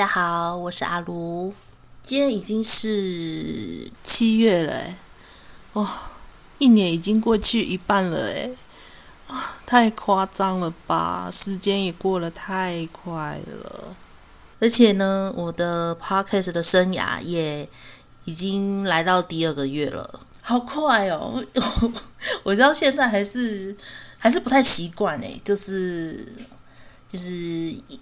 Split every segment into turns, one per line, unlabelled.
大家好，我是阿卢。今天已经是七月了，哇、哦，一年已经过去一半了，哎，太夸张了吧！时间也过得太快了，而且呢，我的 podcast 的生涯也已经来到第二个月了，好快哦！我到现在还是还是不太习惯哎，就是。就是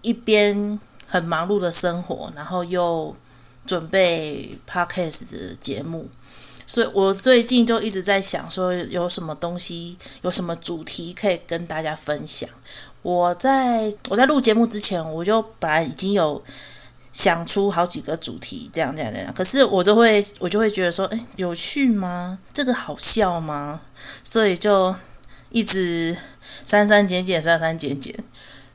一边很忙碌的生活，然后又准备 podcast 的节目，所以我最近就一直在想说，有什么东西，有什么主题可以跟大家分享。我在我在录节目之前，我就本来已经有想出好几个主题，这样这样这样，可是我都会我就会觉得说，哎，有趣吗？这个好笑吗？所以就一直删删减减，删删减减。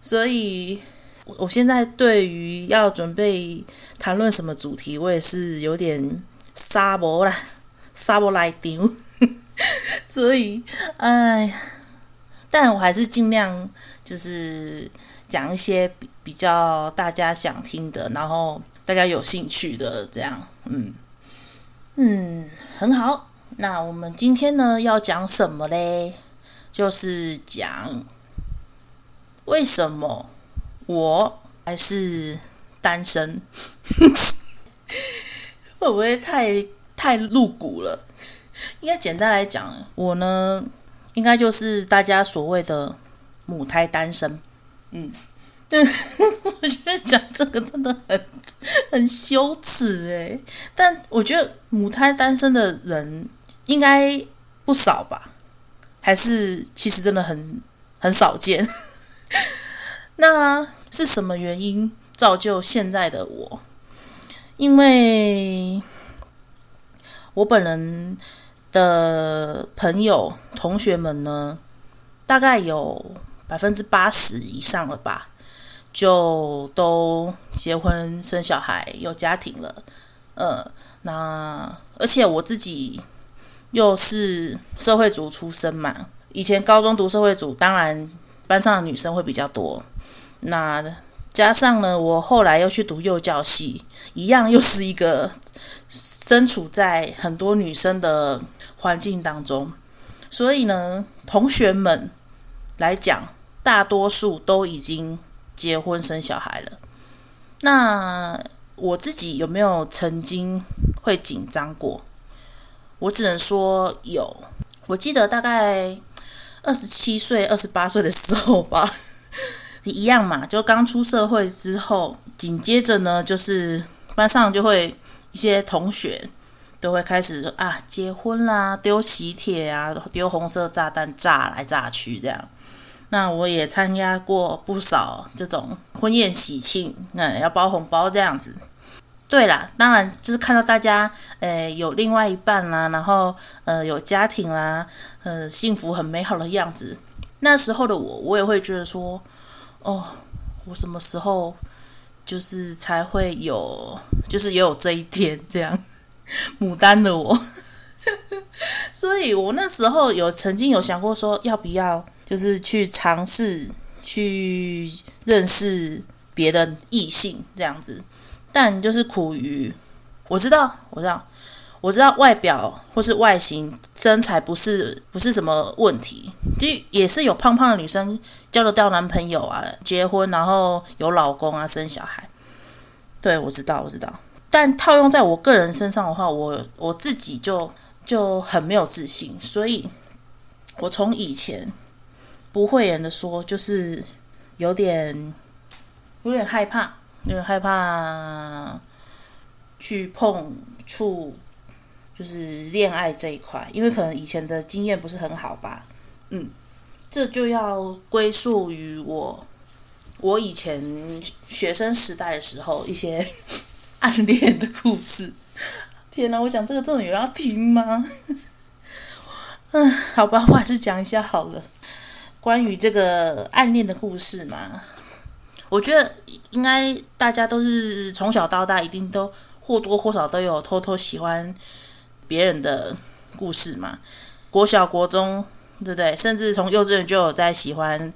所以，我现在对于要准备谈论什么主题，我也是有点沙博啦，沙博来丢。所以，哎，但我还是尽量就是讲一些比比较大家想听的，然后大家有兴趣的这样。嗯嗯，很好。那我们今天呢要讲什么嘞？就是讲。为什么我还是单身？会不会太太露骨了？应该简单来讲，我呢，应该就是大家所谓的母胎单身。嗯，但 我觉得讲这个真的很很羞耻哎。但我觉得母胎单身的人应该不少吧？还是其实真的很很少见？那是什么原因造就现在的我？因为我本人的朋友、同学们呢，大概有百分之八十以上了吧，就都结婚、生小孩、有家庭了。呃，那而且我自己又是社会组出身嘛，以前高中读社会组，当然。班上的女生会比较多，那加上呢，我后来又去读幼教系，一样又是一个身处在很多女生的环境当中，所以呢，同学们来讲，大多数都已经结婚生小孩了。那我自己有没有曾经会紧张过？我只能说有，我记得大概。二十七岁、二十八岁的时候吧，一样嘛，就刚出社会之后，紧接着呢，就是班上就会一些同学都会开始说啊，结婚啦，丢喜帖啊，丢红色炸弹，炸来炸去这样。那我也参加过不少这种婚宴喜庆，那要包红包这样子。对啦，当然就是看到大家，呃，有另外一半啦，然后呃，有家庭啦，呃，幸福很美好的样子。那时候的我，我也会觉得说，哦，我什么时候就是才会有，就是也有这一天这样，牡丹的我。所以我那时候有曾经有想过说，要不要就是去尝试去认识别的异性这样子。但就是苦于，我知道，我知道，我知道外表或是外形身材不是不是什么问题，就也是有胖胖的女生交得到男朋友啊，结婚然后有老公啊，生小孩。对，我知道，我知道。但套用在我个人身上的话，我我自己就就很没有自信，所以我从以前不讳言的说，就是有点有点害怕。有点害怕去碰触，就是恋爱这一块，因为可能以前的经验不是很好吧。嗯，这就要归宿于我，我以前学生时代的时候一些 暗恋的故事。天哪，我讲这个真的有要听吗？嗯，好吧，我还是讲一下好了。关于这个暗恋的故事嘛。我觉得应该大家都是从小到大，一定都或多或少都有偷偷喜欢别人的故事嘛。国小、国中，对不对？甚至从幼稚园就有在喜欢，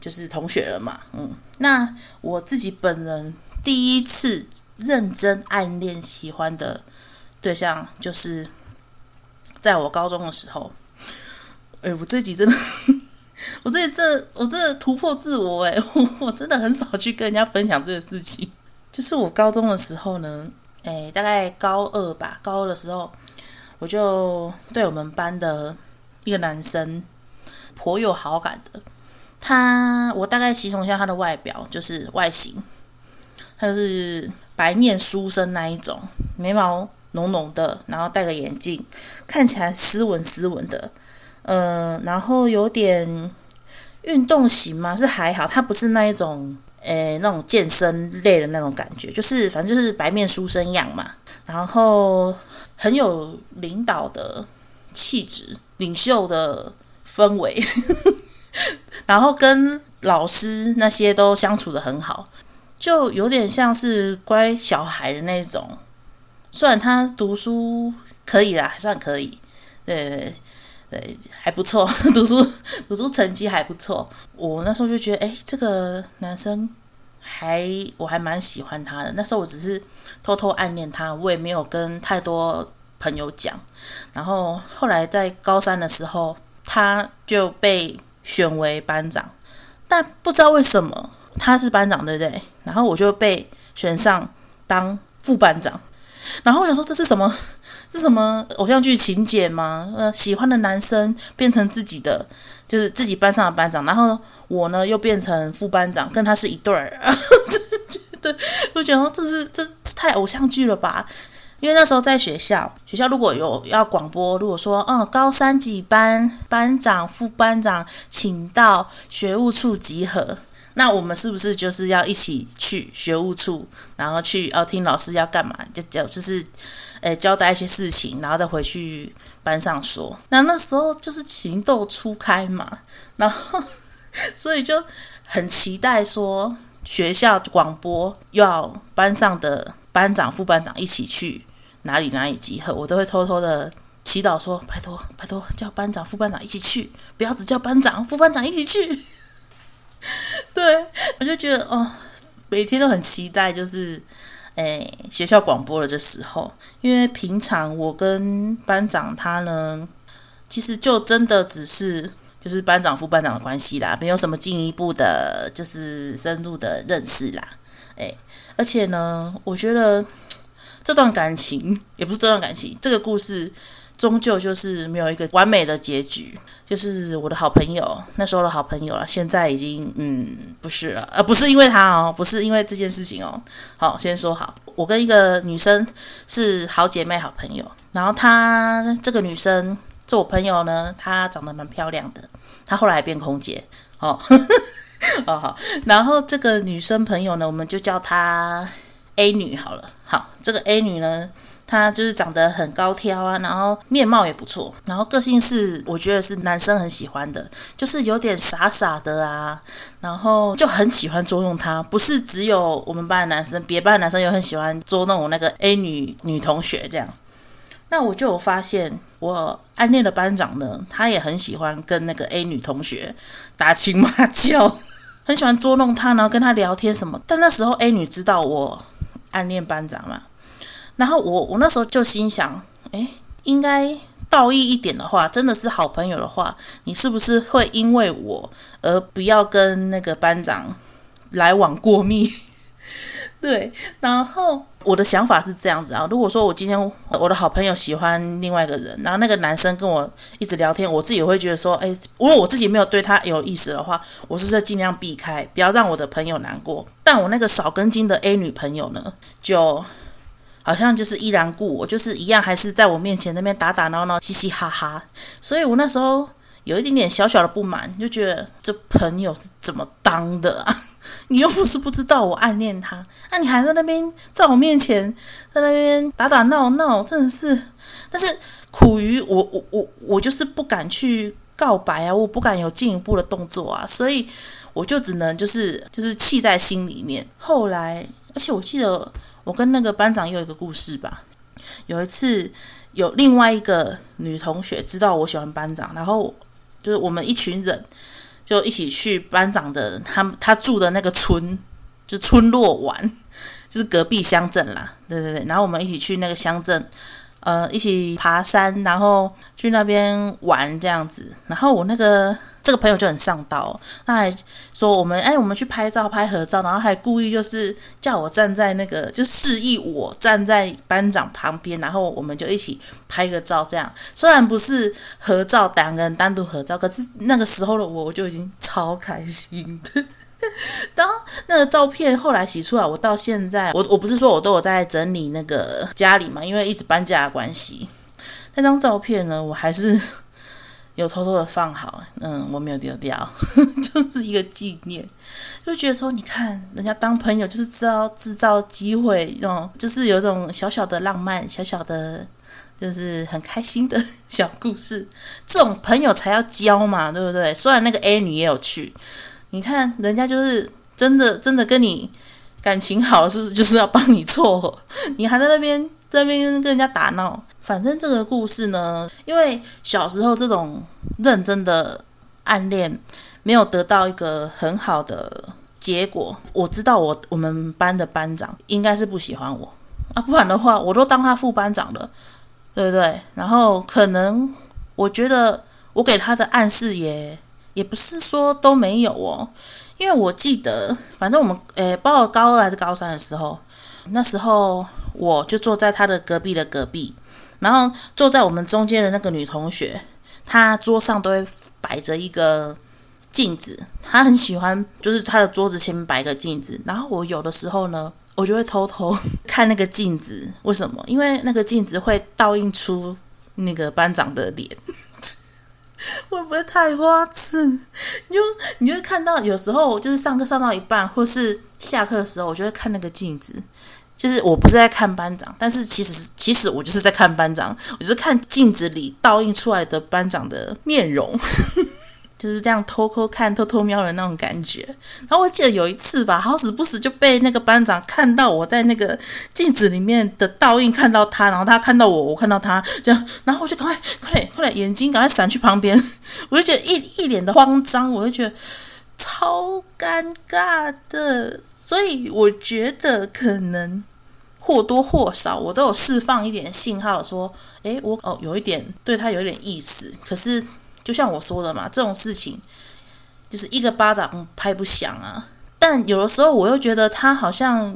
就是同学了嘛，嗯，那我自己本人第一次认真暗恋喜欢的对象，就是在我高中的时候。哎，我这集 真的，我这这我这突破自我哎，我我真的很少去跟人家分享这个事情。就是我高中的时候呢，哎，大概高二吧，高二的时候，我就对我们班的一个男生颇有好感的。他，我大概形容一下他的外表，就是外形，他就是白面书生那一种，眉毛浓浓的，然后戴个眼镜，看起来斯文斯文的。嗯、呃，然后有点运动型嘛，是还好，他不是那一种，诶，那种健身类的那种感觉，就是反正就是白面书生样嘛，然后很有领导的气质，领袖的氛围，然后跟老师那些都相处得很好，就有点像是乖小孩的那种，虽然他读书可以啦，还算可以，对。对，还不错，读书读书成绩还不错。我那时候就觉得，哎，这个男生还我还蛮喜欢他的。那时候我只是偷偷暗恋他，我也没有跟太多朋友讲。然后后来在高三的时候，他就被选为班长，但不知道为什么他是班长，对不对？然后我就被选上当副班长。然后我想说，这是什么？是什么偶像剧情节吗？呃，喜欢的男生变成自己的，就是自己班上的班长，然后我呢又变成副班长，跟他是一对儿。对，我觉得这是这太偶像剧了吧？因为那时候在学校，学校如果有要广播，如果说嗯高三几班班长、副班长请到学务处集合，那我们是不是就是要一起去学务处，然后去哦听老师要干嘛？就就就是。诶，交代一些事情，然后再回去班上说。那那时候就是情窦初开嘛，然后所以就很期待说学校广播要班上的班长、副班长一起去哪里哪里集合，我都会偷偷的祈祷说：拜托拜托，叫班长、副班长一起去，不要只叫班长、副班长一起去。对，我就觉得哦，每天都很期待，就是。诶，学校广播了的时候，因为平常我跟班长他呢，其实就真的只是就是班长副班长的关系啦，没有什么进一步的，就是深入的认识啦。诶，而且呢，我觉得这段感情也不是这段感情，这个故事。终究就是没有一个完美的结局，就是我的好朋友，那时候的好朋友了，现在已经嗯不是了，呃不是因为他哦，不是因为这件事情哦。好，先说好，我跟一个女生是好姐妹、好朋友，然后她这个女生做我朋友呢，她长得蛮漂亮的，她后来变空姐，哦，哦好，然后这个女生朋友呢，我们就叫她 A 女好了，好，这个 A 女呢。他就是长得很高挑啊，然后面貌也不错，然后个性是我觉得是男生很喜欢的，就是有点傻傻的啊，然后就很喜欢捉弄他。不是只有我们班的男生，别班的男生也很喜欢捉弄我那个 A 女女同学这样。那我就有发现，我暗恋的班长呢，他也很喜欢跟那个 A 女同学打情骂俏，很喜欢捉弄她，然后跟她聊天什么。但那时候 A 女知道我暗恋班长嘛。然后我我那时候就心想，诶，应该道义一点的话，真的是好朋友的话，你是不是会因为我而不要跟那个班长来往过密？对，然后我的想法是这样子啊，如果说我今天我的好朋友喜欢另外一个人，然后那个男生跟我一直聊天，我自己会觉得说，诶，如果我自己没有对他有意思的话，我是不是尽量避开，不要让我的朋友难过。但我那个少根筋的 A 女朋友呢，就。好像就是依然故我，就是一样，还是在我面前那边打打闹闹、嘻嘻哈哈。所以我那时候有一点点小小的不满，就觉得这朋友是怎么当的啊？你又不是不知道我暗恋他，那、你还在那边在我面前在那边打打闹闹，真的是。但是苦于我我我我就是不敢去告白啊，我不敢有进一步的动作啊，所以我就只能就是就是气在心里面。后来，而且我记得。我跟那个班长有一个故事吧。有一次，有另外一个女同学知道我喜欢班长，然后就是我们一群人就一起去班长的他他住的那个村，就村落玩，就是隔壁乡镇啦。对对对，然后我们一起去那个乡镇。呃，一起爬山，然后去那边玩这样子。然后我那个这个朋友就很上道，他还说我们哎，我们去拍照拍合照，然后还故意就是叫我站在那个，就示意我站在班长旁边，然后我们就一起拍个照。这样虽然不是合照，两个人单独合照，可是那个时候的我，我就已经超开心的。当那个照片后来洗出来，我到现在，我我不是说我都有在整理那个家里嘛，因为一直搬家的关系。那张照片呢，我还是有偷偷的放好，嗯，我没有丢掉，就是一个纪念。就觉得说，你看人家当朋友就是知道制造机会，那种就是有一种小小的浪漫，小小的，就是很开心的 小故事。这种朋友才要交嘛，对不对？虽然那个 A 女也有去。你看，人家就是真的，真的跟你感情好，是 就是要帮你做，你还在那边在那边跟人家打闹。反正这个故事呢，因为小时候这种认真的暗恋没有得到一个很好的结果，我知道我我们班的班长应该是不喜欢我啊，不然的话我都当他副班长了，对不对？然后可能我觉得我给他的暗示也。也不是说都没有哦，因为我记得，反正我们诶，包括高二还是高三的时候，那时候我就坐在他的隔壁的隔壁，然后坐在我们中间的那个女同学，她桌上都会摆着一个镜子，她很喜欢，就是她的桌子前面摆个镜子，然后我有的时候呢，我就会偷偷 看那个镜子，为什么？因为那个镜子会倒映出那个班长的脸。会不会太花痴？你就你就会看到，有时候就是上课上到一半，或是下课的时候，我就会看那个镜子。就是我不是在看班长，但是其实其实我就是在看班长，我就是看镜子里倒映出来的班长的面容。就是这样偷偷看、偷偷瞄的那种感觉。然后我记得有一次吧，好死不死就被那个班长看到我在那个镜子里面的倒映，看到他，然后他看到我，我看到他，这样，然后我就赶快、快点、快点，眼睛赶快闪去旁边。我就觉得一一脸的慌张，我就觉得超尴尬的。所以我觉得可能或多或少我都有释放一点信号，说，诶，我哦有一点对他有点意思，可是。就像我说的嘛，这种事情就是一个巴掌拍不响啊。但有的时候我又觉得他好像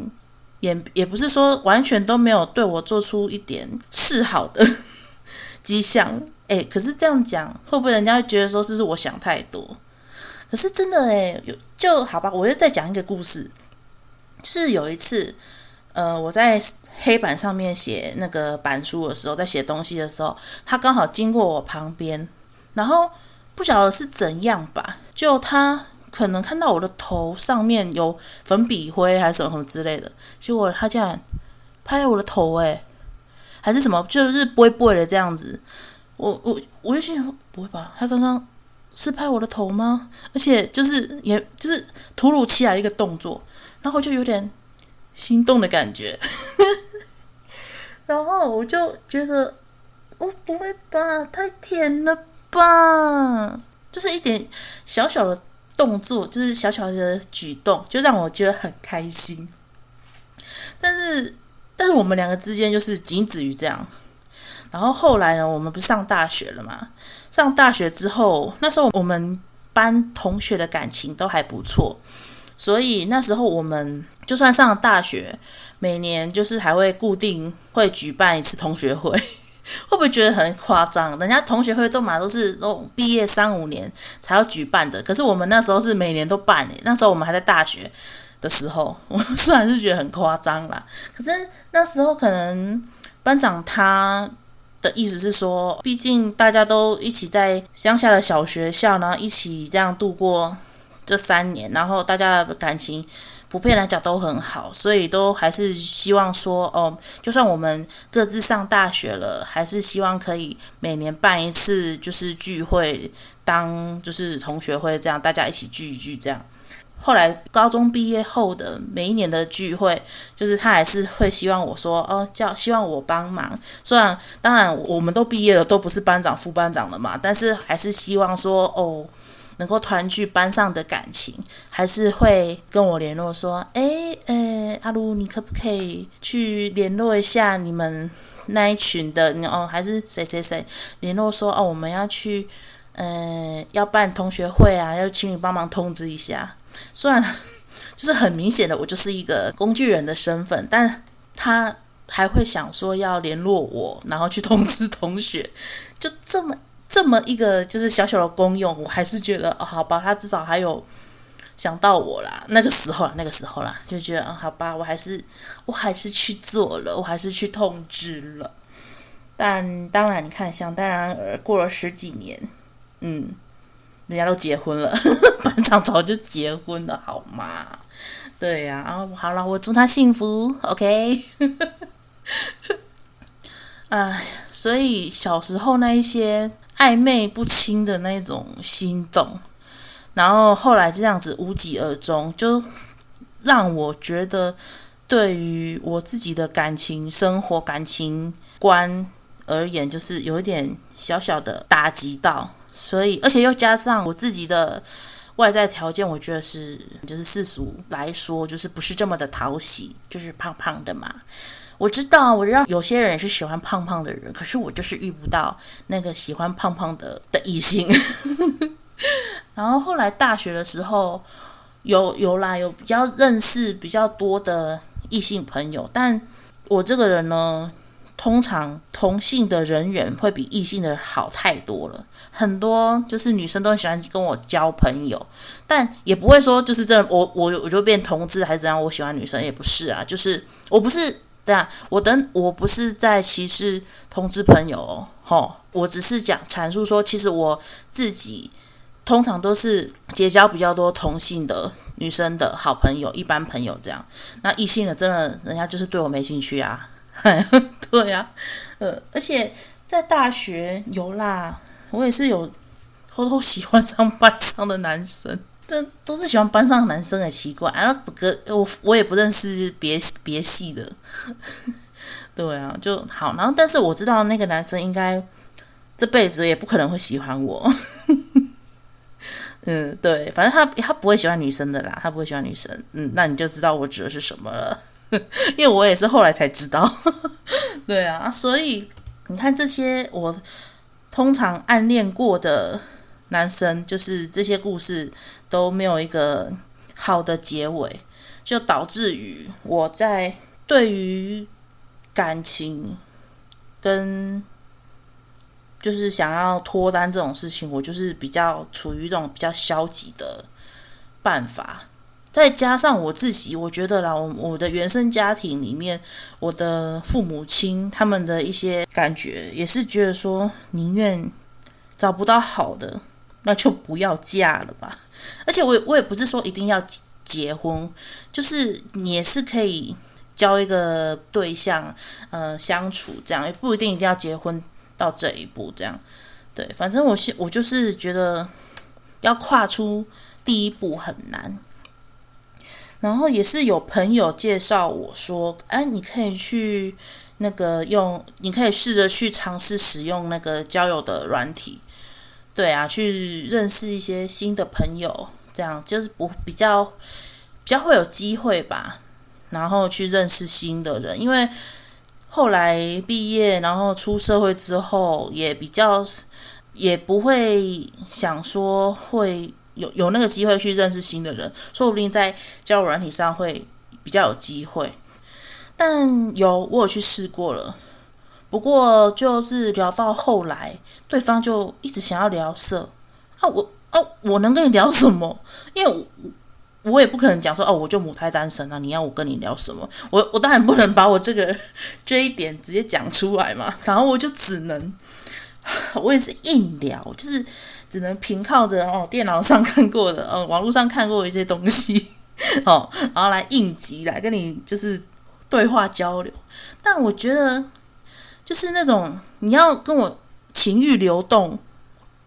也也不是说完全都没有对我做出一点示好的 迹象。诶，可是这样讲会不会人家会觉得说是不是我想太多？可是真的诶，有就好吧。我又再讲一个故事，是有一次，呃，我在黑板上面写那个板书的时候，在写东西的时候，他刚好经过我旁边。然后不晓得是怎样吧，就他可能看到我的头上面有粉笔灰还是什么什么之类的，结果他竟然拍我的头诶，还是什么，就是不会不会的这样子。我我我就心想不会吧，他刚刚是拍我的头吗？而且就是也就是突如其来的一个动作，然后就有点心动的感觉，然后我就觉得哦不会吧，太甜了。吧，就是一点小小的动作，就是小小的举动，就让我觉得很开心。但是，但是我们两个之间就是仅止于这样。然后后来呢，我们不是上大学了嘛？上大学之后，那时候我们班同学的感情都还不错，所以那时候我们就算上了大学，每年就是还会固定会举办一次同学会。会不会觉得很夸张？人家同学会都嘛都是那种毕业三五年才要举办的，可是我们那时候是每年都办诶。那时候我们还在大学的时候，我虽然是觉得很夸张啦，可是那时候可能班长他的意思是说，毕竟大家都一起在乡下的小学校，然后一起这样度过这三年，然后大家的感情。普遍来讲都很好，所以都还是希望说，哦，就算我们各自上大学了，还是希望可以每年办一次，就是聚会，当就是同学会这样，大家一起聚一聚这样。后来高中毕业后的每一年的聚会，就是他还是会希望我说，哦，叫希望我帮忙。虽然当然我们都毕业了，都不是班长、副班长了嘛，但是还是希望说，哦。能够团聚班上的感情，还是会跟我联络说：“哎，呃，阿卢，你可不可以去联络一下你们那一群的？哦，还是谁谁谁联络说哦，我们要去，呃，要办同学会啊，要请你帮忙通知一下。虽然 就是很明显的，我就是一个工具人的身份，但他还会想说要联络我，然后去通知同学，就这么。”这么一个就是小小的功用，我还是觉得哦，好吧，他至少还有想到我啦。那个时候啦，那个时候啦，就觉得嗯，好吧，我还是我还是去做了，我还是去通知了。但当然，你看，想当然而过了十几年，嗯，人家都结婚了，班长早就结婚了，好吗？对呀，啊，好了，我祝他幸福，OK。哎，所以小时候那一些。暧昧不清的那种心动，然后后来这样子无疾而终，就让我觉得对于我自己的感情生活、感情观而言，就是有一点小小的打击到。所以，而且又加上我自己的外在条件，我觉得是就是世俗来说，就是不是这么的讨喜，就是胖胖的嘛。我知道，我知道有些人是喜欢胖胖的人，可是我就是遇不到那个喜欢胖胖的的异性。然后后来大学的时候，有有啦，有比较认识比较多的异性朋友，但我这个人呢，通常同性的人缘会比异性的好太多了。很多就是女生都很喜欢跟我交朋友，但也不会说就是这我我我就变同志还是怎样，我喜欢女生也不是啊，就是我不是。对啊，我等我不是在歧视同志朋友哦，吼，我只是讲阐述说，其实我自己通常都是结交比较多同性的女生的好朋友，一般朋友这样。那异性的真的，人家就是对我没兴趣啊。对啊，呃，而且在大学有啦，我也是有偷偷喜欢上班上的男生。这都是喜欢班上男生，很奇怪。然后我我也不认识别别系的，对啊，就好。然后但是我知道那个男生应该这辈子也不可能会喜欢我。嗯，对，反正他他不会喜欢女生的啦，他不会喜欢女生。嗯，那你就知道我指的是什么了，因为我也是后来才知道。对啊，所以你看这些我通常暗恋过的男生，就是这些故事。都没有一个好的结尾，就导致于我在对于感情跟就是想要脱单这种事情，我就是比较处于一种比较消极的办法。再加上我自己，我觉得啦，我我的原生家庭里面，我的父母亲他们的一些感觉，也是觉得说宁愿找不到好的。那就不要嫁了吧，而且我我也不是说一定要结婚，就是你也是可以交一个对象，呃，相处这样，也不一定一定要结婚到这一步这样。对，反正我我就是觉得要跨出第一步很难。然后也是有朋友介绍我说，哎，你可以去那个用，你可以试着去尝试使用那个交友的软体。对啊，去认识一些新的朋友，这样就是不比较比较会有机会吧。然后去认识新的人，因为后来毕业，然后出社会之后，也比较也不会想说会有有那个机会去认识新的人，说不定在交友软体上会比较有机会。但有我有去试过了。不过就是聊到后来，对方就一直想要聊色啊，我哦、我能跟你聊什么？因为我我也不可能讲说哦，我就母胎单身啊，你要我跟你聊什么？我我当然不能把我这个 这一点直接讲出来嘛，然后我就只能，我也是硬聊，就是只能凭靠着哦电脑上看过的，哦网络上看过一些东西，哦，然后来应急来跟你就是对话交流，但我觉得。就是那种你要跟我情欲流动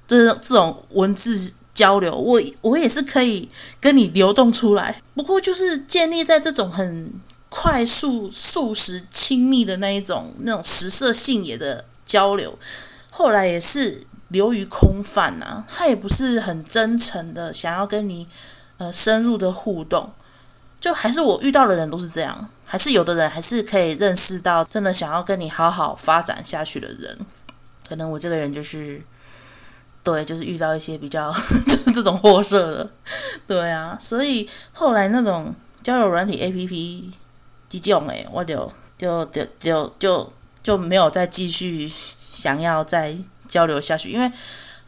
这这种文字交流，我我也是可以跟你流动出来。不过就是建立在这种很快速、速食、亲密的那一种那种食色性也的交流，后来也是流于空泛呐、啊，他也不是很真诚的想要跟你呃深入的互动。就还是我遇到的人都是这样，还是有的人还是可以认识到真的想要跟你好好发展下去的人。可能我这个人就是，对，就是遇到一些比较 就是这种货色的，对啊，所以后来那种交友软体 APP 这种诶，我就就就就就就没有再继续想要再交流下去，因为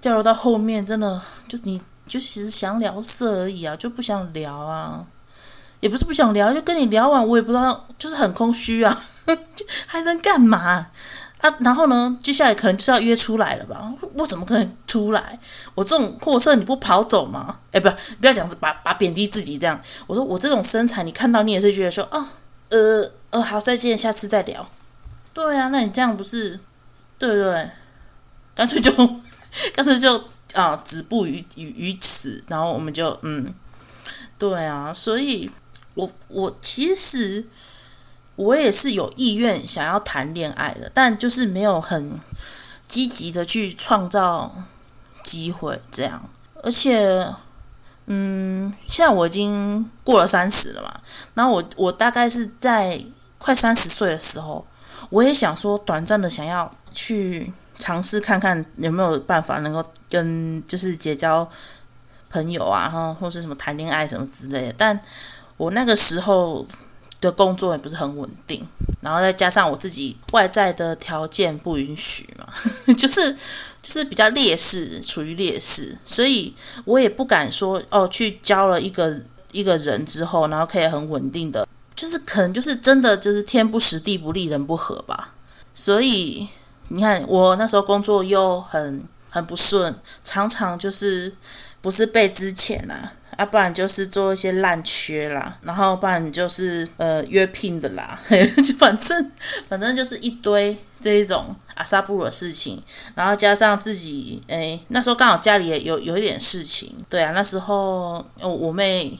交流到后面真的就你就其实想聊色而已啊，就不想聊啊，也不是不想聊，就跟你聊完我也不知道，就是很空虚啊，还能干嘛？啊，然后呢，接下来可能就是要约出来了吧？我怎么可能出来？我这种货色你不跑走吗？哎，不，不要讲，把把贬低自己这样。我说我这种身材，你看到你也是觉得说，哦，呃呃，好，再见，下次再聊。对啊，那你这样不是，对对？干脆就干脆就啊，止步于于于此，然后我们就嗯，对啊，所以我我其实。我也是有意愿想要谈恋爱的，但就是没有很积极的去创造机会这样。而且，嗯，现在我已经过了三十了嘛，然后我我大概是在快三十岁的时候，我也想说短暂的想要去尝试看看有没有办法能够跟就是结交朋友啊，哈，或是什么谈恋爱什么之类的。但我那个时候。的工作也不是很稳定，然后再加上我自己外在的条件不允许嘛，就 是就是比较劣势，处于劣势，所以我也不敢说哦，去交了一个一个人之后，然后可以很稳定的，就是可能就是真的就是天不时地不利人不和吧。所以你看我那时候工作又很很不顺，常常就是不是被资遣啊。要、啊、不然就是做一些烂缺啦，然后不然就是呃约聘的啦，就反正反正就是一堆这一种阿萨布鲁的事情，然后加上自己诶那时候刚好家里也有有一点事情，对啊，那时候我妹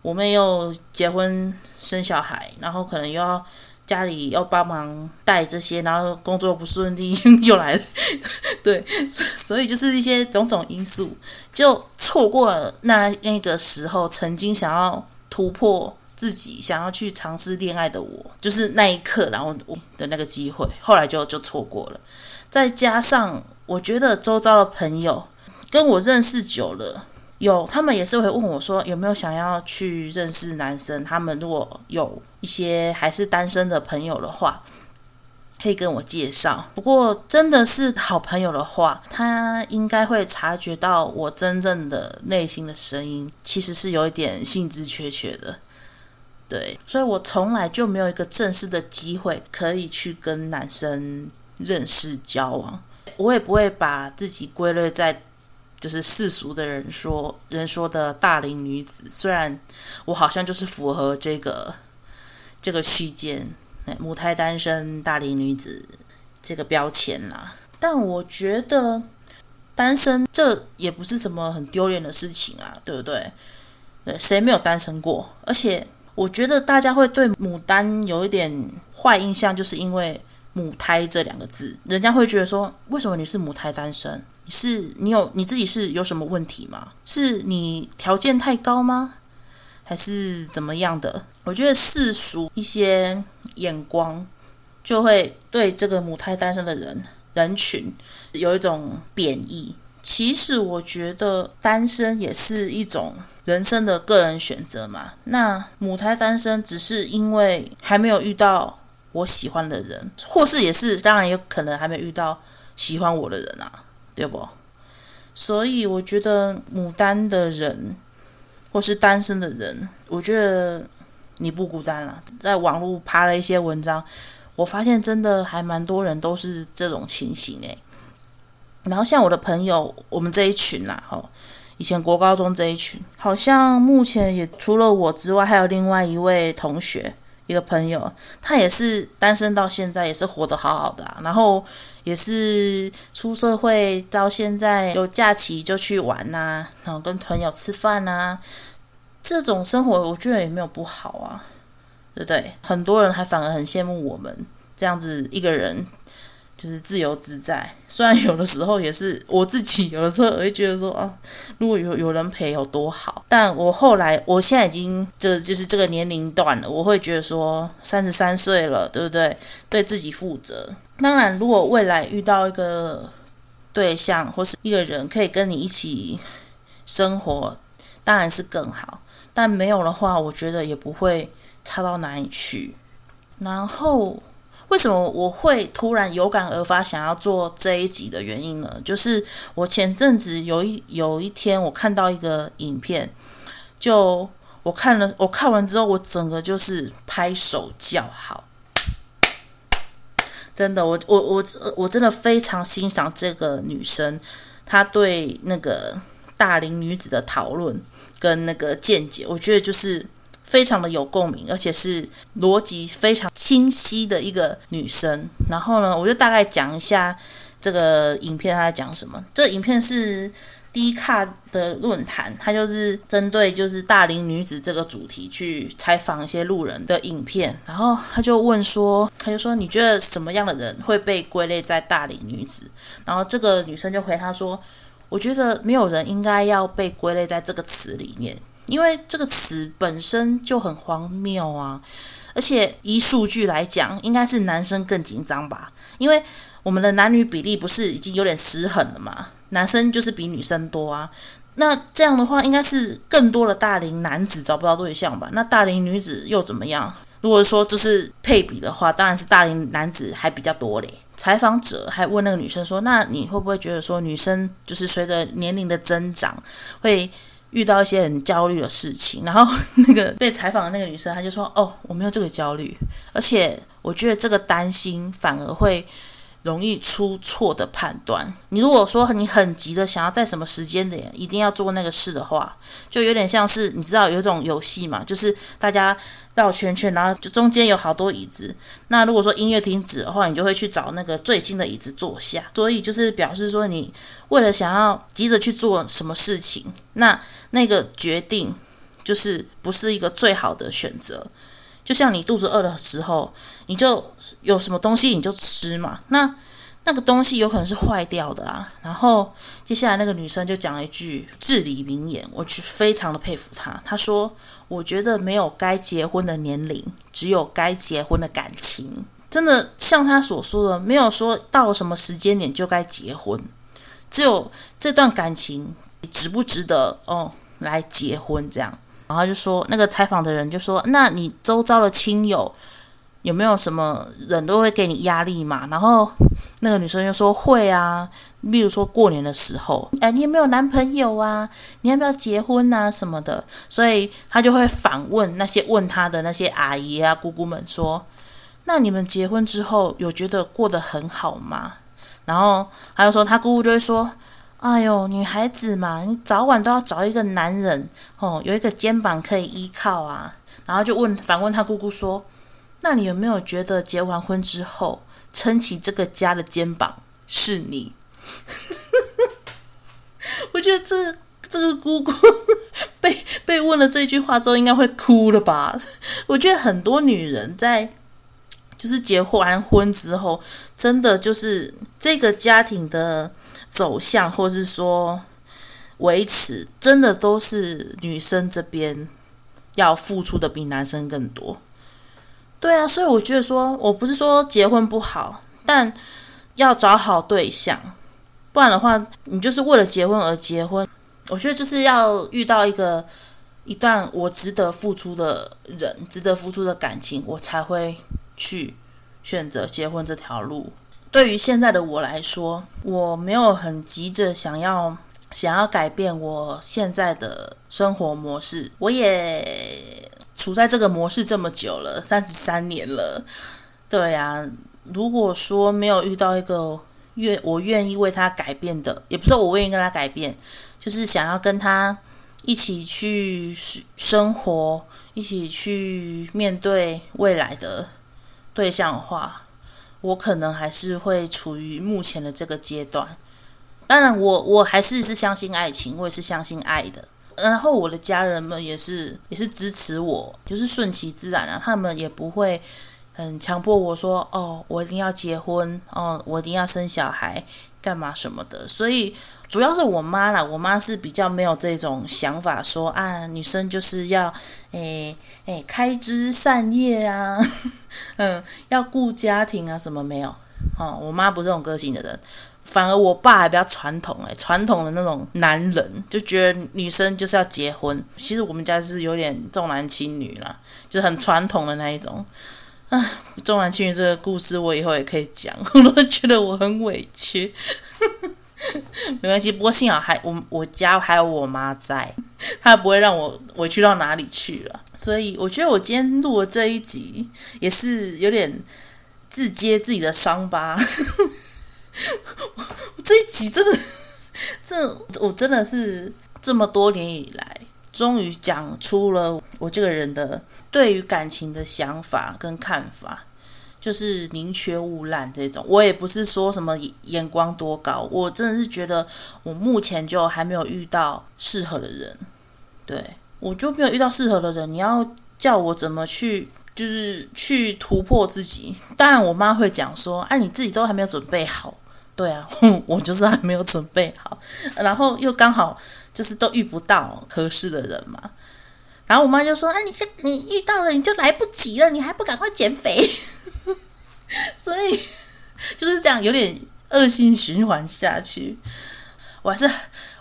我妹又结婚生小孩，然后可能又要。家里要帮忙带这些，然后工作不顺利 又来了，对，所以就是一些种种因素，就错过了那那个时候曾经想要突破自己、想要去尝试恋爱的我，就是那一刻，然后我的那个机会，后来就就错过了。再加上我觉得周遭的朋友跟我认识久了。有，他们也是会问我说有没有想要去认识男生。他们如果有一些还是单身的朋友的话，可以跟我介绍。不过真的是好朋友的话，他应该会察觉到我真正的内心的声音，其实是有一点兴致缺缺的。对，所以我从来就没有一个正式的机会可以去跟男生认识交往。我也不会把自己归类在。就是世俗的人说人说的大龄女子，虽然我好像就是符合这个这个区间，母胎单身大龄女子这个标签啦，但我觉得单身这也不是什么很丢脸的事情啊，对不对？对，谁没有单身过？而且我觉得大家会对母单有一点坏印象，就是因为母胎这两个字，人家会觉得说，为什么你是母胎单身？是你有你自己是有什么问题吗？是你条件太高吗？还是怎么样的？我觉得世俗一些眼光就会对这个母胎单身的人人群有一种贬义。其实我觉得单身也是一种人生的个人选择嘛。那母胎单身只是因为还没有遇到我喜欢的人，或是也是当然有可能还没遇到喜欢我的人啊。对不？所以我觉得牡丹的人，或是单身的人，我觉得你不孤单了。在网络爬了一些文章，我发现真的还蛮多人都是这种情形诶。然后像我的朋友，我们这一群啦，吼，以前国高中这一群，好像目前也除了我之外，还有另外一位同学。一个朋友，他也是单身到现在，也是活得好好的。然后也是出社会到现在，有假期就去玩呐，然后跟朋友吃饭呐。这种生活我觉得也没有不好啊，对不对？很多人还反而很羡慕我们这样子一个人，就是自由自在。虽然有的时候也是我自己，有的时候我会觉得说啊，如果有有人陪有多好。但我后来，我现在已经这就是这个年龄段了，我会觉得说三十三岁了，对不对？对自己负责。当然，如果未来遇到一个对象或是一个人可以跟你一起生活，当然是更好。但没有的话，我觉得也不会差到哪里去。然后，为什么我会突然有感而发想要做这一集的原因呢？就是我前阵子有一有一天，我看到一个影片，就我看了，我看完之后，我整个就是拍手叫好。真的，我我我我真的非常欣赏这个女生，她对那个大龄女子的讨论跟那个见解，我觉得就是非常的有共鸣，而且是逻辑非常清晰的一个女生。然后呢，我就大概讲一下这个影片她在讲什么。这影片是。低卡的论坛，他就是针对就是大龄女子这个主题去采访一些路人的影片，然后他就问说，他就说你觉得什么样的人会被归类在大龄女子？然后这个女生就回他说，我觉得没有人应该要被归类在这个词里面，因为这个词本身就很荒谬啊，而且以数据来讲，应该是男生更紧张吧，因为我们的男女比例不是已经有点失衡了吗？男生就是比女生多啊，那这样的话，应该是更多的大龄男子找不到对象吧？那大龄女子又怎么样？如果说就是配比的话，当然是大龄男子还比较多嘞。采访者还问那个女生说：“那你会不会觉得说，女生就是随着年龄的增长，会遇到一些很焦虑的事情？” 然后那个被采访的那个女生，她就说：“哦，我没有这个焦虑，而且我觉得这个担心反而会。”容易出错的判断。你如果说你很急的想要在什么时间点一定要做那个事的话，就有点像是你知道有一种游戏嘛，就是大家绕圈圈，然后就中间有好多椅子。那如果说音乐停止的话，你就会去找那个最近的椅子坐下。所以就是表示说，你为了想要急着去做什么事情，那那个决定就是不是一个最好的选择。就像你肚子饿的时候，你就有什么东西你就吃嘛。那那个东西有可能是坏掉的啊。然后接下来那个女生就讲了一句至理名言，我去非常的佩服她。她说：“我觉得没有该结婚的年龄，只有该结婚的感情。”真的像她所说的，没有说到什么时间点就该结婚，只有这段感情值不值得哦来结婚这样。然后就说，那个采访的人就说：“那你周遭的亲友有没有什么人都会给你压力嘛？”然后那个女生就说：“会啊，比如说过年的时候，哎，你有没有男朋友啊？你要不要结婚啊？什么的。”所以他就会反问那些问他的那些阿姨啊、姑姑们说：“那你们结婚之后有觉得过得很好吗？”然后还有说他姑姑就会说。哎呦，女孩子嘛，你早晚都要找一个男人哦，有一个肩膀可以依靠啊。然后就问反问他姑姑说：“那你有没有觉得结完婚之后，撑起这个家的肩膀是你？” 我觉得这这个姑姑 被被问了这句话之后，应该会哭了吧？我觉得很多女人在就是结完婚之后，真的就是这个家庭的。走向，或是说维持，真的都是女生这边要付出的比男生更多。对啊，所以我觉得说，我不是说结婚不好，但要找好对象，不然的话，你就是为了结婚而结婚。我觉得就是要遇到一个一段我值得付出的人，值得付出的感情，我才会去选择结婚这条路。对于现在的我来说，我没有很急着想要想要改变我现在的生活模式。我也处在这个模式这么久了，三十三年了。对呀，如果说没有遇到一个愿我愿意为他改变的，也不是我愿意跟他改变，就是想要跟他一起去生活，一起去面对未来的对象的话。我可能还是会处于目前的这个阶段，当然我，我还是是相信爱情，我也是相信爱的。然后我的家人们也是也是支持我，就是顺其自然啊，他们也不会很强迫我说，哦，我一定要结婚，哦，我一定要生小孩，干嘛什么的。所以主要是我妈啦，我妈是比较没有这种想法说，啊，女生就是要，诶诶，开枝散叶啊，嗯，要顾家庭啊，什么没有。哦，我妈不是这种个性的人。反而我爸还比较传统哎，传统的那种男人就觉得女生就是要结婚。其实我们家是有点重男轻女啦，就是很传统的那一种。啊，重男轻女这个故事我以后也可以讲，我都觉得我很委屈。没关系，不过幸好还我我家还有我妈在，她不会让我委屈到哪里去了。所以我觉得我今天录的这一集也是有点自揭自己的伤疤。我这一集真的，这我真的是这么多年以来，终于讲出了我这个人的对于感情的想法跟看法，就是宁缺毋滥这种。我也不是说什么眼光多高，我真的是觉得我目前就还没有遇到适合的人，对，我就没有遇到适合的人。你要叫我怎么去，就是去突破自己？当然，我妈会讲说：“哎、啊，你自己都还没有准备好。”对啊，我就是还没有准备好，然后又刚好就是都遇不到合适的人嘛。然后我妈就说：“啊，你这你遇到了你就来不及了，你还不赶快减肥？” 所以就是这样，有点恶性循环下去。我还是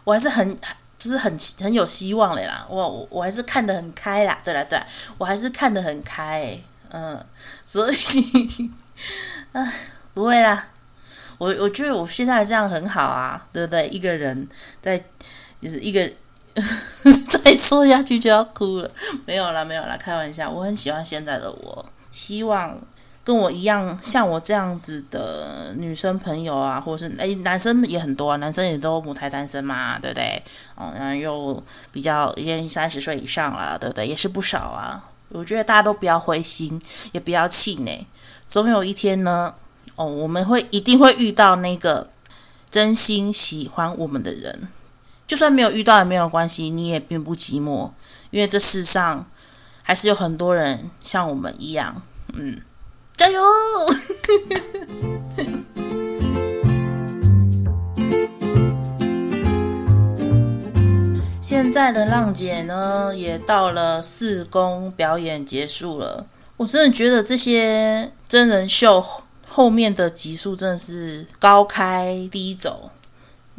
我还是很就是很很有希望的啦。我我还是看得很开啦。对啦对，我还是看得很开。嗯，所以 啊，不会啦。我我觉得我现在这样很好啊，对不对？一个人在，就是一个 再说下去就要哭了。没有啦，没有啦，开玩笑。我很喜欢现在的我，希望跟我一样像我这样子的女生朋友啊，或者是诶，男生也很多啊，男生也都母胎单身嘛，对不对？哦，然后又比较已经三十岁以上了，对不对？也是不少啊。我觉得大家都不要灰心，也不要气馁，总有一天呢。哦，我们会一定会遇到那个真心喜欢我们的人，就算没有遇到也没有关系，你也并不寂寞，因为这世上还是有很多人像我们一样，嗯，加油！现在的浪姐呢，也到了四公表演结束了，我真的觉得这些真人秀。后面的集数真的是高开低走，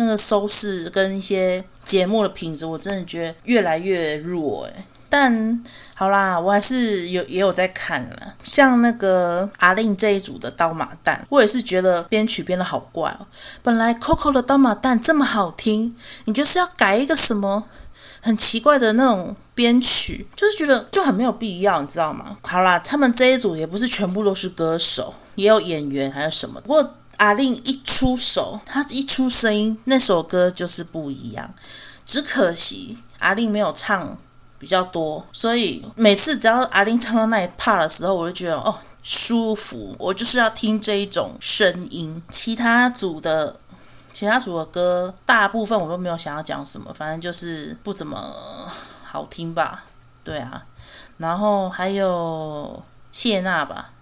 那个收视跟一些节目的品质，我真的觉得越来越弱诶。但好啦，我还是有也有在看了，像那个阿令这一组的刀马旦，我也是觉得编曲编得好怪哦。本来 Coco 的刀马旦这么好听，你就是要改一个什么？很奇怪的那种编曲，就是觉得就很没有必要，你知道吗？好啦，他们这一组也不是全部都是歌手，也有演员还有什么。不过阿令一出手，他一出声音，那首歌就是不一样。只可惜阿令没有唱比较多，所以每次只要阿令唱到那一 part 的时候，我就觉得哦舒服，我就是要听这一种声音。其他组的。其他组的歌，大部分我都没有想要讲什么，反正就是不怎么好听吧。对啊，然后还有谢娜吧，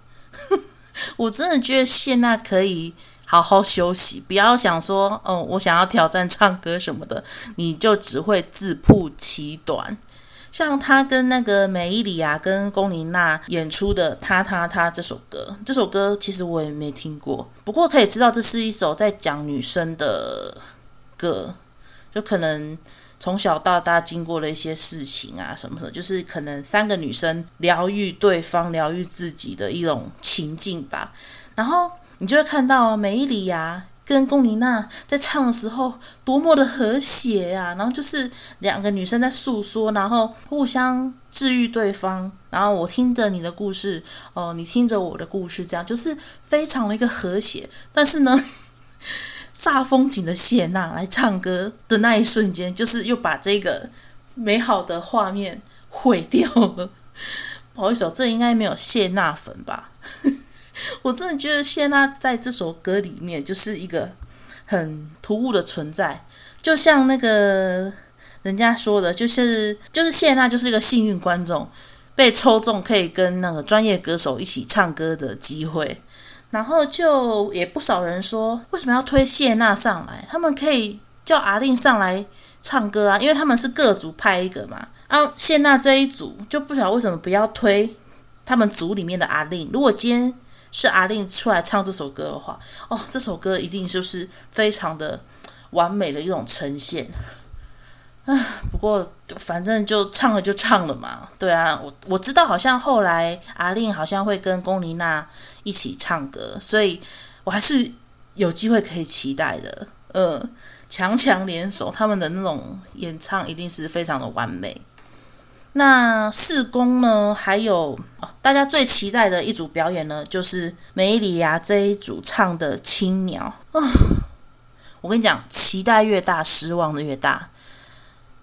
我真的觉得谢娜可以好好休息，不要想说，哦，我想要挑战唱歌什么的，你就只会自曝其短。像他跟那个美伊里亚跟龚琳娜演出的《他他他》这首歌，这首歌其实我也没听过，不过可以知道这是一首在讲女生的歌，就可能从小到大经过了一些事情啊什么的，就是可能三个女生疗愈对方、疗愈自己的一种情境吧。然后你就会看到美伊里亚。跟龚琳娜在唱的时候，多么的和谐呀、啊！然后就是两个女生在诉说，然后互相治愈对方。然后我听着你的故事，哦、你听着我的故事，这样就是非常的一个和谐。但是呢，煞风景的谢娜来唱歌的那一瞬间，就是又把这个美好的画面毁掉了。不好意思，这应该没有谢娜粉吧？我真的觉得谢娜在这首歌里面就是一个很突兀的存在，就像那个人家说的，就是就是谢娜就是一个幸运观众，被抽中可以跟那个专业歌手一起唱歌的机会。然后就也不少人说，为什么要推谢娜上来？他们可以叫阿令上来唱歌啊，因为他们是各组派一个嘛。啊，谢娜这一组就不晓得为什么不要推他们组里面的阿令。如果今天是阿令出来唱这首歌的话，哦，这首歌一定就是非常的完美的一种呈现。啊，不过反正就唱了就唱了嘛。对啊，我我知道好像后来阿令好像会跟龚琳娜一起唱歌，所以我还是有机会可以期待的。呃，强强联手，他们的那种演唱一定是非常的完美。那四宫呢？还有大家最期待的一组表演呢，就是美伊里亚这一组唱的《青鸟》啊。我跟你讲，期待越大，失望的越大。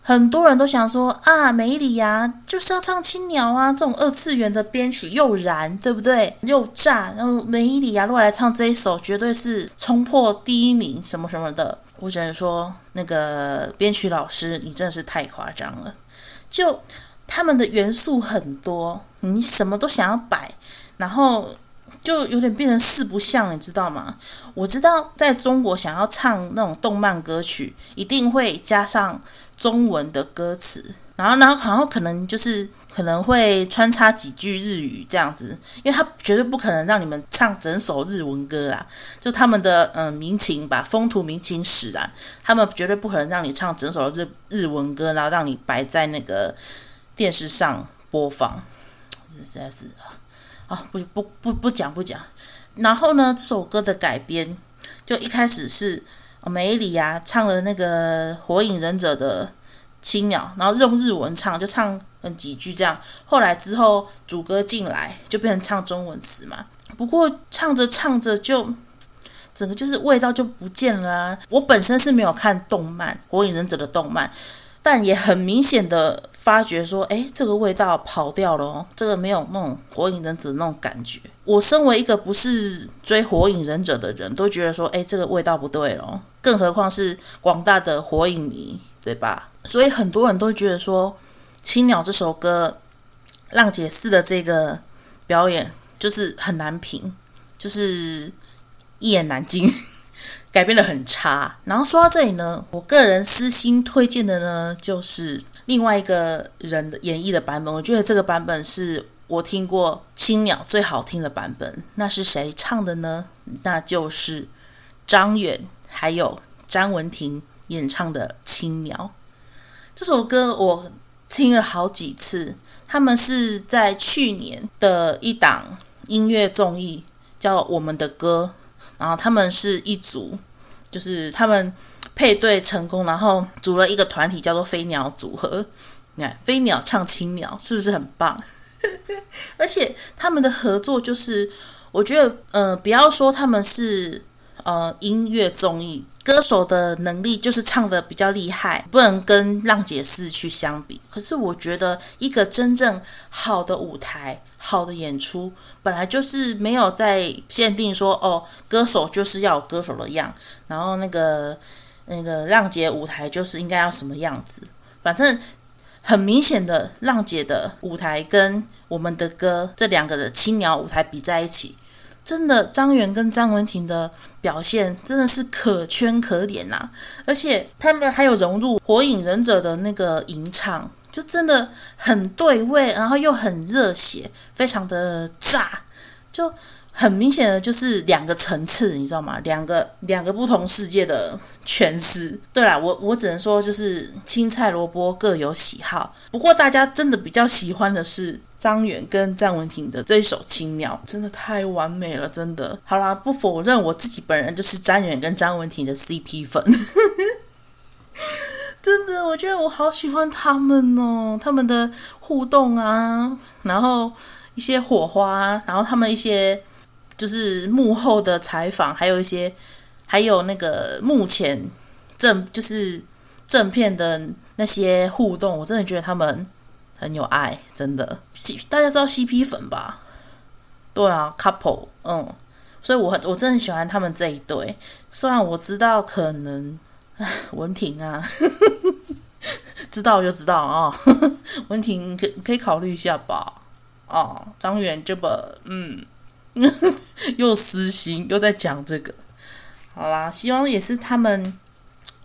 很多人都想说啊，美伊里亚就是要唱《青鸟》啊，这种二次元的编曲又燃，对不对？又炸。然后美里亚如果来唱这一首，绝对是冲破第一名，什么什么的。我只能说，那个编曲老师，你真的是太夸张了。就他们的元素很多，你什么都想要摆，然后就有点变成四不像，你知道吗？我知道在中国想要唱那种动漫歌曲，一定会加上。中文的歌词，然后，然后，然后可能就是可能会穿插几句日语这样子，因为他绝对不可能让你们唱整首日文歌啊，就他们的嗯民情吧，风土民情使然，他们绝对不可能让你唱整首日日文歌，然后让你摆在那个电视上播放，这实在是啊，不不不不讲不讲。然后呢，这首歌的改编就一开始是。美里啊唱了那个《火影忍者》的青鸟，然后用日文唱，就唱嗯几句这样。后来之后主歌进来，就变成唱中文词嘛。不过唱着唱着就整个就是味道就不见了。我本身是没有看动漫《火影忍者》的动漫。但也很明显的发觉说，哎，这个味道跑掉了哦，这个没有那种火影忍者的那种感觉。我身为一个不是追火影忍者的人，都觉得说，哎，这个味道不对了。更何况是广大的火影迷，对吧？所以很多人都觉得说，《青鸟》这首歌，浪姐四的这个表演就是很难评，就是一言难尽。改编的很差，然后说到这里呢，我个人私心推荐的呢，就是另外一个人的演绎的版本。我觉得这个版本是我听过青鸟最好听的版本。那是谁唱的呢？那就是张远还有詹雯婷演唱的《青鸟》这首歌，我听了好几次。他们是在去年的一档音乐综艺叫《我们的歌》，然后他们是一组。就是他们配对成功，然后组了一个团体，叫做飞鸟组合。你看，飞鸟唱青鸟，是不是很棒？而且他们的合作，就是我觉得，呃，不要说他们是呃音乐综艺歌手的能力，就是唱的比较厉害，不能跟浪姐四去相比。可是我觉得，一个真正好的舞台。好的演出本来就是没有在限定说哦，歌手就是要有歌手的样，然后那个那个浪姐舞台就是应该要什么样子。反正很明显的，浪姐的舞台跟我们的歌这两个的青鸟舞台比在一起，真的张远跟张文婷的表现真的是可圈可点呐、而且他们还有融入火影忍者的那个吟唱。就真的很对味，然后又很热血，非常的炸，就很明显的就是两个层次，你知道吗？两个两个不同世界的诠释。对啦，我我只能说就是青菜萝卜各有喜好，不过大家真的比较喜欢的是张远跟詹文婷的这一首《青鸟》，真的太完美了，真的。好啦，不否认我自己本人就是张远跟詹文婷的 CP 粉。真的，我觉得我好喜欢他们哦，他们的互动啊，然后一些火花，然后他们一些就是幕后的采访，还有一些，还有那个目前正就是正片的那些互动，我真的觉得他们很有爱，真的。大家知道 CP 粉吧？对啊，couple，嗯，所以我很我真的很喜欢他们这一对，虽然我知道可能。文婷啊，知道就知道啊、哦。雯婷可可以考虑一下吧。哦，张远这个，嗯，又私心又在讲这个，好啦，希望也是他们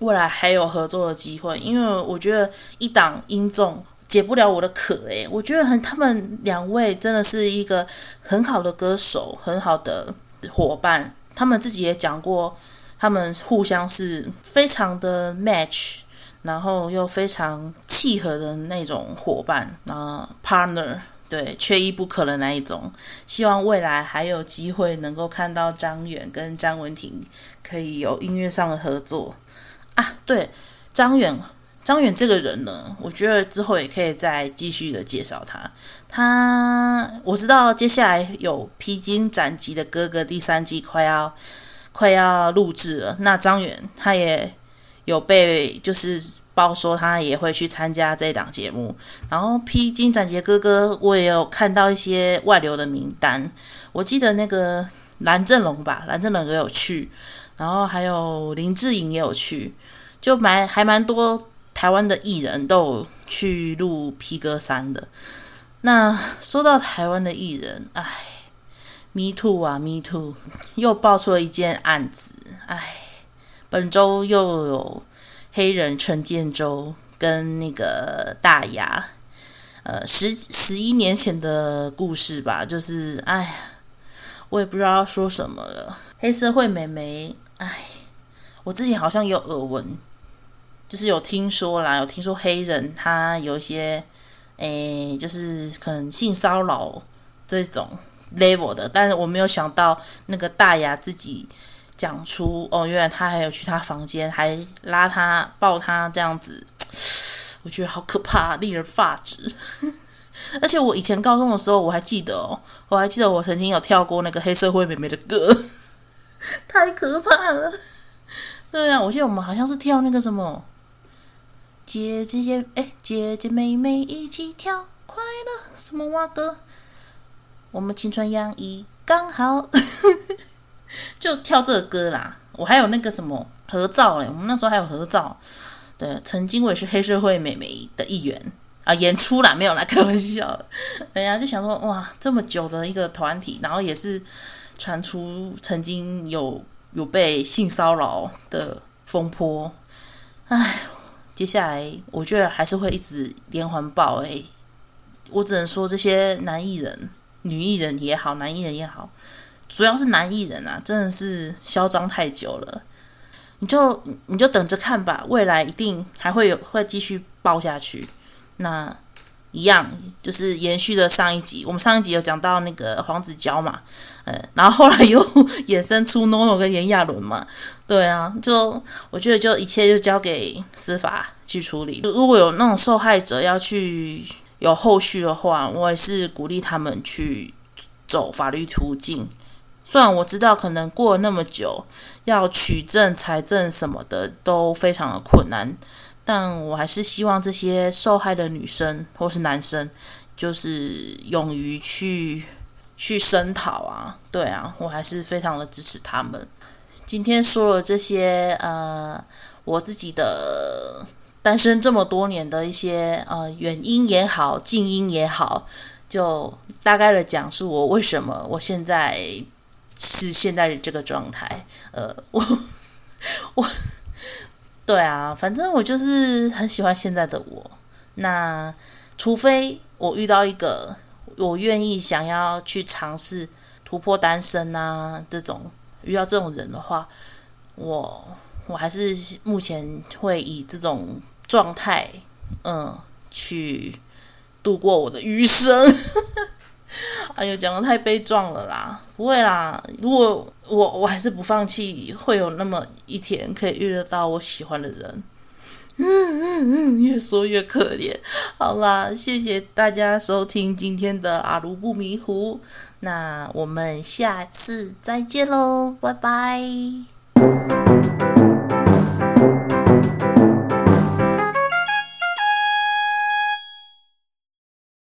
未来还有合作的机会，因为我觉得一档音综解不了我的渴诶，我觉得很他们两位真的是一个很好的歌手，很好的伙伴，他们自己也讲过，他们互相是非常的 match。然后又非常契合的那种伙伴啊，partner，对，缺一不可的那一种。希望未来还有机会能够看到张远跟张文婷可以有音乐上的合作啊。对，张远，张远这个人呢，我觉得之后也可以再继续的介绍他。他我知道接下来有《披荆斩棘的哥哥》第三季快要快要录制了，那张远他也。有被就是报说他也会去参加这档节目，然后《披荆斩棘哥哥》我也有看到一些外流的名单，我记得那个蓝正龙吧，蓝正龙也有去，然后还有林志颖也有去，就蛮还蛮多台湾的艺人都有去录《披哥三》的。那说到台湾的艺人，哎，Me Too 啊，Me Too，又爆出了一件案子，唉。本周又有黑人陈建州跟那个大牙，呃，十十一年前的故事吧，就是哎呀，我也不知道说什么了。黑社会美眉，哎，我之前好像有耳闻，就是有听说啦，有听说黑人他有一些，哎，就是可能性骚扰这种 level 的，但是我没有想到那个大牙自己。讲出哦，原来他还有去他房间，还拉他抱他这样子，我觉得好可怕，令人发指。而且我以前高中的时候，我还记得哦，我还记得我曾经有跳过那个黑社会美眉的歌，太可怕了。对啊，我记得我们好像是跳那个什么姐姐姐，哎，姐姐妹妹一起跳快乐什么哇歌，我们青春洋溢刚好。就跳这个歌啦，我还有那个什么合照嘞，我们那时候还有合照。对，曾经我也是黑社会美眉的一员啊，演出啦，没有啦，开玩笑。人家就想说，哇，这么久的一个团体，然后也是传出曾经有有被性骚扰的风波。唉，接下来我觉得还是会一直连环爆诶，我只能说这些男艺人、女艺人也好，男艺人也好。主要是男艺人啊，真的是嚣张太久了，你就你就等着看吧，未来一定还会有会继续爆下去。那一样就是延续了上一集，我们上一集有讲到那个黄子佼嘛，呃，然后后来又衍生出 NONO 跟炎亚纶嘛，对啊，就我觉得就一切就交给司法去处理。如果有那种受害者要去有后续的话，我也是鼓励他们去走法律途径。虽然我知道可能过了那么久，要取证、财政什么的都非常的困难，但我还是希望这些受害的女生或是男生，就是勇于去去声讨啊，对啊，我还是非常的支持他们。今天说了这些，呃，我自己的单身这么多年的一些呃原因也好，静音也好，就大概的讲述我为什么我现在。是现在的这个状态，呃，我我，对啊，反正我就是很喜欢现在的我。那除非我遇到一个我愿意想要去尝试突破单身啊这种遇到这种人的话，我我还是目前会以这种状态，嗯，去度过我的余生。哎呦，讲得太悲壮了啦！不会啦，如果我我还是不放弃，会有那么一天可以遇得到我喜欢的人。嗯嗯嗯，越说越可怜。好啦，谢谢大家收听今天的阿卢不迷糊，那我们下次再见喽，拜拜。